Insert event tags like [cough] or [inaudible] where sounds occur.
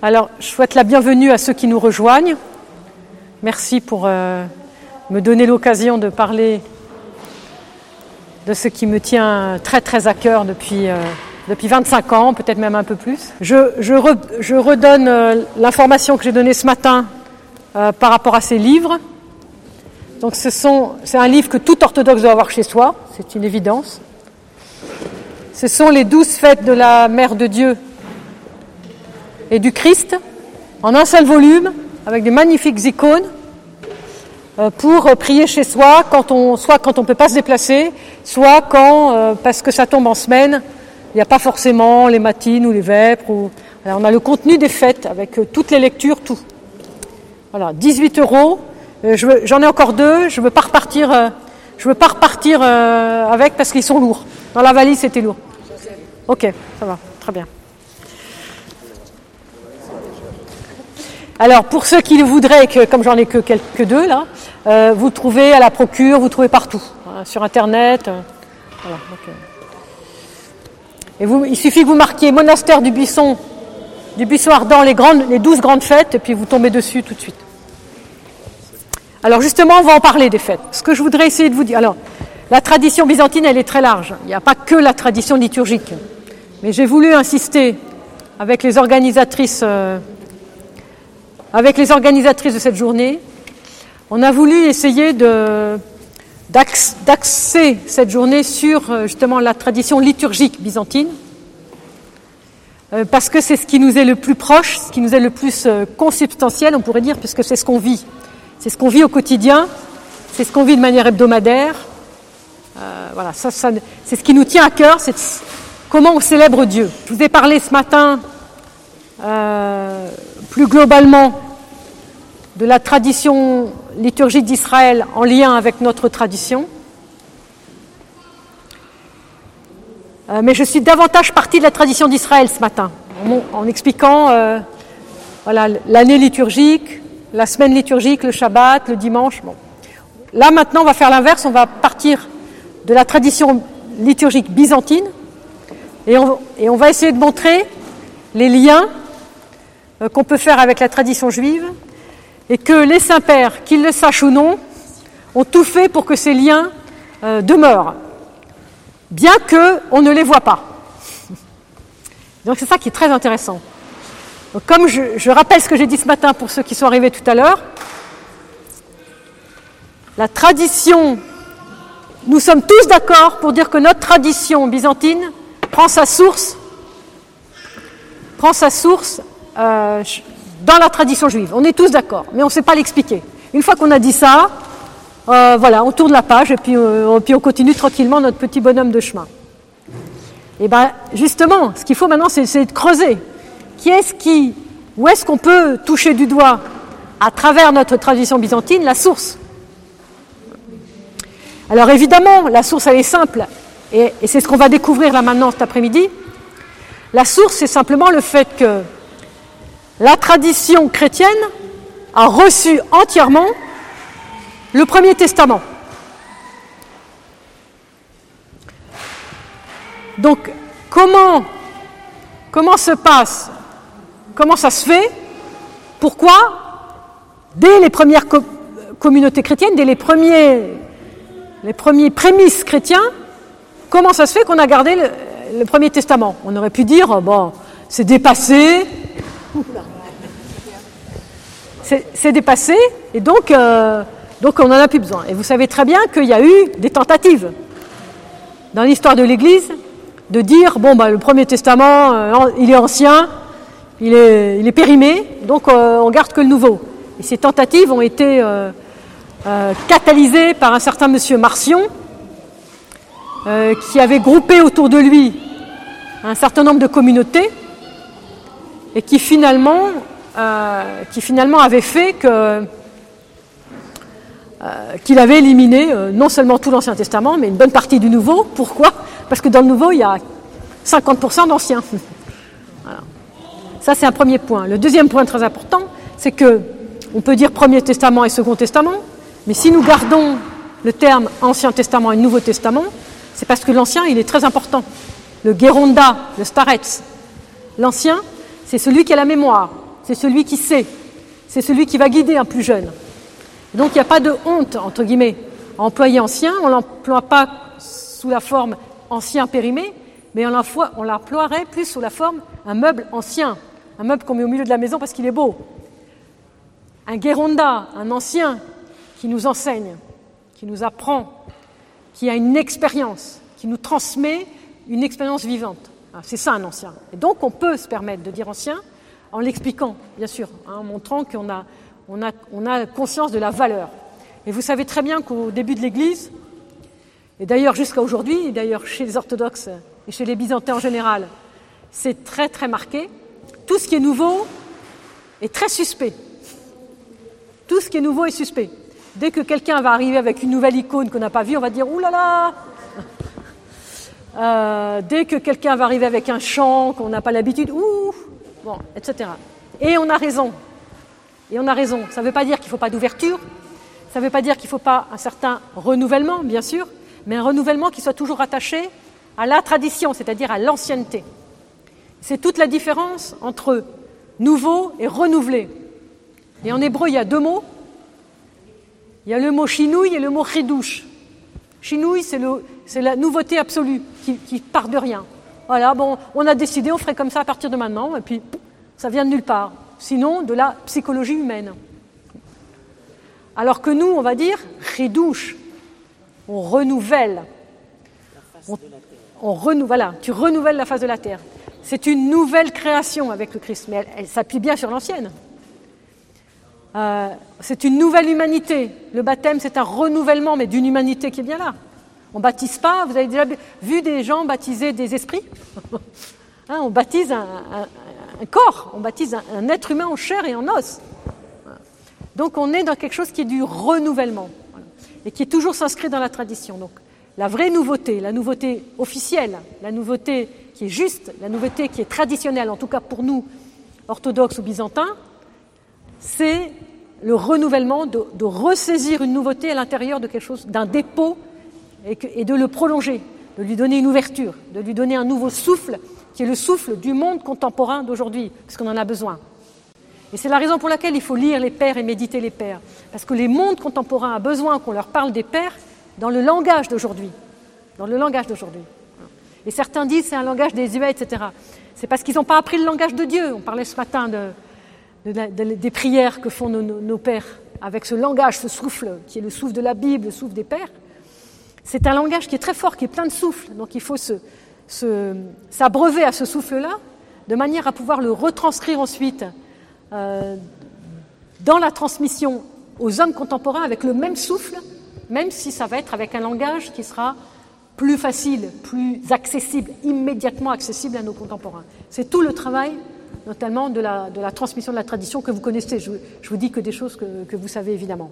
Alors, je souhaite la bienvenue à ceux qui nous rejoignent. Merci pour euh, me donner l'occasion de parler de ce qui me tient très très à cœur depuis, euh, depuis 25 ans, peut-être même un peu plus. Je, je, re, je redonne euh, l'information que j'ai donnée ce matin euh, par rapport à ces livres. Donc ce sont, c'est un livre que tout orthodoxe doit avoir chez soi, c'est une évidence. Ce sont les douze fêtes de la Mère de Dieu et du Christ, en un seul volume, avec des magnifiques icônes, euh, pour prier chez soi, quand on, soit quand on ne peut pas se déplacer, soit quand, euh, parce que ça tombe en semaine, il n'y a pas forcément les matines ou les vêpres. On a le contenu des fêtes avec euh, toutes les lectures, tout. Voilà, 18 euros. J'en ai encore deux. Je veux pas repartir. je veux pas repartir avec parce qu'ils sont lourds. Dans la valise, c'était lourd. Ok, ça va, très bien. Alors, pour ceux qui le voudraient, comme j'en ai que quelques deux là, euh, vous trouvez à la procure, vous trouvez partout, hein, sur Internet. Euh, euh. Et il suffit que vous marquiez monastère du Buisson, du Buisson ardent, les, les 12 grandes fêtes, et puis vous tombez dessus tout de suite. Alors justement, on va en parler des fêtes. Ce que je voudrais essayer de vous dire. Alors, la tradition byzantine, elle est très large. Il n'y a pas que la tradition liturgique. Mais j'ai voulu insister avec les organisatrices avec les organisatrices de cette journée, on a voulu essayer d'axer cette journée sur euh, justement la tradition liturgique byzantine, euh, parce que c'est ce qui nous est le plus proche, ce qui nous est le plus euh, consubstantiel, on pourrait dire, puisque c'est ce qu'on vit. C'est ce qu'on vit au quotidien, c'est ce qu'on vit de manière hebdomadaire. voilà, c'est ce qui nous tient à cœur, c'est comment on célèbre Dieu. Je vous ai parlé ce matin plus globalement de la tradition liturgique d'Israël en lien avec notre tradition. Euh, mais je suis davantage partie de la tradition d'Israël ce matin, en, expliquant euh, voilà, l'année liturgique, la semaine liturgique, le Shabbat, le dimanche. Bon. Là maintenant, on va faire l'inverse, on va partir de la tradition liturgique byzantine et on, va essayer de montrer les liens euh, qu'on peut faire avec la tradition juive et que les saints-pères, qu'ils le sachent ou non, ont tout fait pour que ces liens euh, demeurent, bien qu'on ne les voit pas. [laughs] Donc c'est ça qui est très intéressant. Comme je, je rappelle ce que j'ai dit ce matin pour ceux qui sont arrivés tout à l'heure, la tradition, nous sommes tous d'accord pour dire que notre tradition byzantine prend sa source, prend sa source euh, dans la tradition juive. On est tous d'accord, mais on ne sait pas l'expliquer. Une fois qu'on a dit ça, euh, voilà, on tourne la page et puis, euh, on continue tranquillement notre petit bonhomme de chemin. Et bien, justement, ce qu'il faut maintenant, c'est de creuser. Qui est-ce qui, où est-ce qu'on peut toucher du doigt, à travers notre tradition byzantine, la source? Alors évidemment, la source, elle est simple, et c'est ce qu'on va découvrir là maintenant cet après-midi. La source, c'est simplement le fait que la tradition chrétienne a reçu entièrement le Premier Testament. Donc, comment, comment se passe, comment ça se fait, pourquoi, dès les premières communautés chrétiennes, dès les premiers, les premiers prémices chrétiens, comment ça se fait qu'on a gardé le, le, Premier Testament? On aurait pu dire, bon, c'est dépassé, c'est dépassé et donc, euh, donc on n'en a plus besoin. Et vous savez très bien qu'il y a eu des tentatives dans l'histoire de l'Église de dire bon bah le Premier Testament euh, il est ancien, il est, périmé, donc euh, on garde que le Nouveau. Et ces tentatives ont été catalysées par un certain Monsieur Marcion qui avait groupé autour de lui un certain nombre de communautés et qui finalement euh, qui finalement avait fait euh, qu'il avait éliminé euh, non seulement tout l'Ancien Testament, mais une bonne partie du Nouveau. Pourquoi? Parce que dans le Nouveau, il y a 50% d'anciens. [laughs] Voilà. Ça, c'est un premier point. Le deuxième point très important, c'est que on peut dire Premier Testament et Second Testament, mais si nous gardons le terme Ancien Testament et Nouveau Testament, c'est parce que l'Ancien, il est très important. Le Geronda, le Starets, l'Ancien, c'est celui qui a la mémoire. C'est celui qui sait, c'est celui qui va guider un plus jeune. Donc il n'y a pas de honte, entre guillemets, à employer ancien, on ne l'emploie pas sous la forme ancien périmé, mais on l'emploierait plus sous la forme un meuble ancien, un meuble qu'on met au milieu de la maison parce qu'il est beau. Un guéronda, un ancien qui nous enseigne, qui nous apprend, qui a une expérience, qui nous transmet une expérience vivante. Ah, c'est ça un ancien. Et donc on peut se permettre de dire ancien en l'expliquant, bien sûr, hein, en montrant qu'on a, on a, on a conscience de la valeur. Et vous savez très bien qu'au début de l'Église, et d'ailleurs jusqu'à aujourd'hui, d'ailleurs chez les orthodoxes et chez les byzantins en général, c'est très très marqué, tout ce qui est nouveau est très suspect. Tout ce qui est nouveau est suspect. Dès que quelqu'un va arriver avec une nouvelle icône qu'on n'a pas vue, on va dire Ouh là là [laughs] euh, Dès que quelqu'un va arriver avec un chant qu'on n'a pas l'habitude, ouh Bon, etc. Et on a raison. Et on a raison. Ça ne veut pas dire qu'il ne faut pas d'ouverture. Ça ne veut pas dire qu'il ne faut pas un certain renouvellement, bien sûr, mais un renouvellement qui soit toujours attaché à la tradition, c'est-à-dire à, l'ancienneté. C'est toute la différence entre nouveau et renouvelé. Et en hébreu, il y a deux mots. Il y a le mot chinouille et le mot chidouche. Chinouille, c'est la nouveauté absolue qui, qui, part de rien. Voilà, bon, on a décidé, on ferait comme ça à partir de maintenant, et puis ça vient de nulle part. Sinon, de la psychologie humaine. Alors que nous, on va dire chidouche. On renouvelle. On, on renouvelle, voilà, tu renouvelles la face de la terre. C'est une nouvelle création avec le Christ, mais elle s'appuie bien sur l'ancienne. Euh, c'est une nouvelle humanité. Le baptême, c'est un renouvellement, mais d'une humanité qui est bien là. On baptise pas, vous avez déjà vu des gens baptiser des esprits [laughs] hein, On baptise un, corps, on baptise un, être humain en chair et en os. Donc on est dans quelque chose qui est du renouvellement, et qui est toujours s'inscrit dans la tradition. Donc la vraie nouveauté, la nouveauté officielle, la nouveauté qui est juste, la nouveauté qui est traditionnelle, en tout cas pour nous, orthodoxes ou byzantins, c'est le renouvellement, de, ressaisir une nouveauté à l'intérieur de quelque chose, d'un dépôt, et, de le prolonger, de lui donner une ouverture, de lui donner un nouveau souffle, qui est le souffle du monde contemporain d'aujourd'hui, parce qu'on en a besoin. Et c'est la raison pour laquelle il faut lire les pères et méditer les pères, parce que les mondes contemporains ont besoin qu'on leur parle des pères dans le langage d'aujourd'hui, dans le langage d'aujourd'hui. Et certains disent c'est un langage des désuet, etc. C'est parce qu'ils n'ont pas appris le langage de Dieu. On parlait ce matin de, des prières que font nos, pères avec ce langage, ce souffle, qui est le souffle de la Bible, le souffle des pères, c'est un langage qui est très fort, qui est plein de souffle. Donc il faut s'abreuver à ce souffle-là, de manière à pouvoir le retranscrire ensuite euh, dans la transmission aux hommes contemporains avec le même souffle, même si ça va être avec un langage qui sera plus facile, plus accessible, immédiatement accessible à nos contemporains. C'est tout le travail notamment de la, transmission de la tradition que vous connaissez. Je, vous dis que des choses que vous savez évidemment.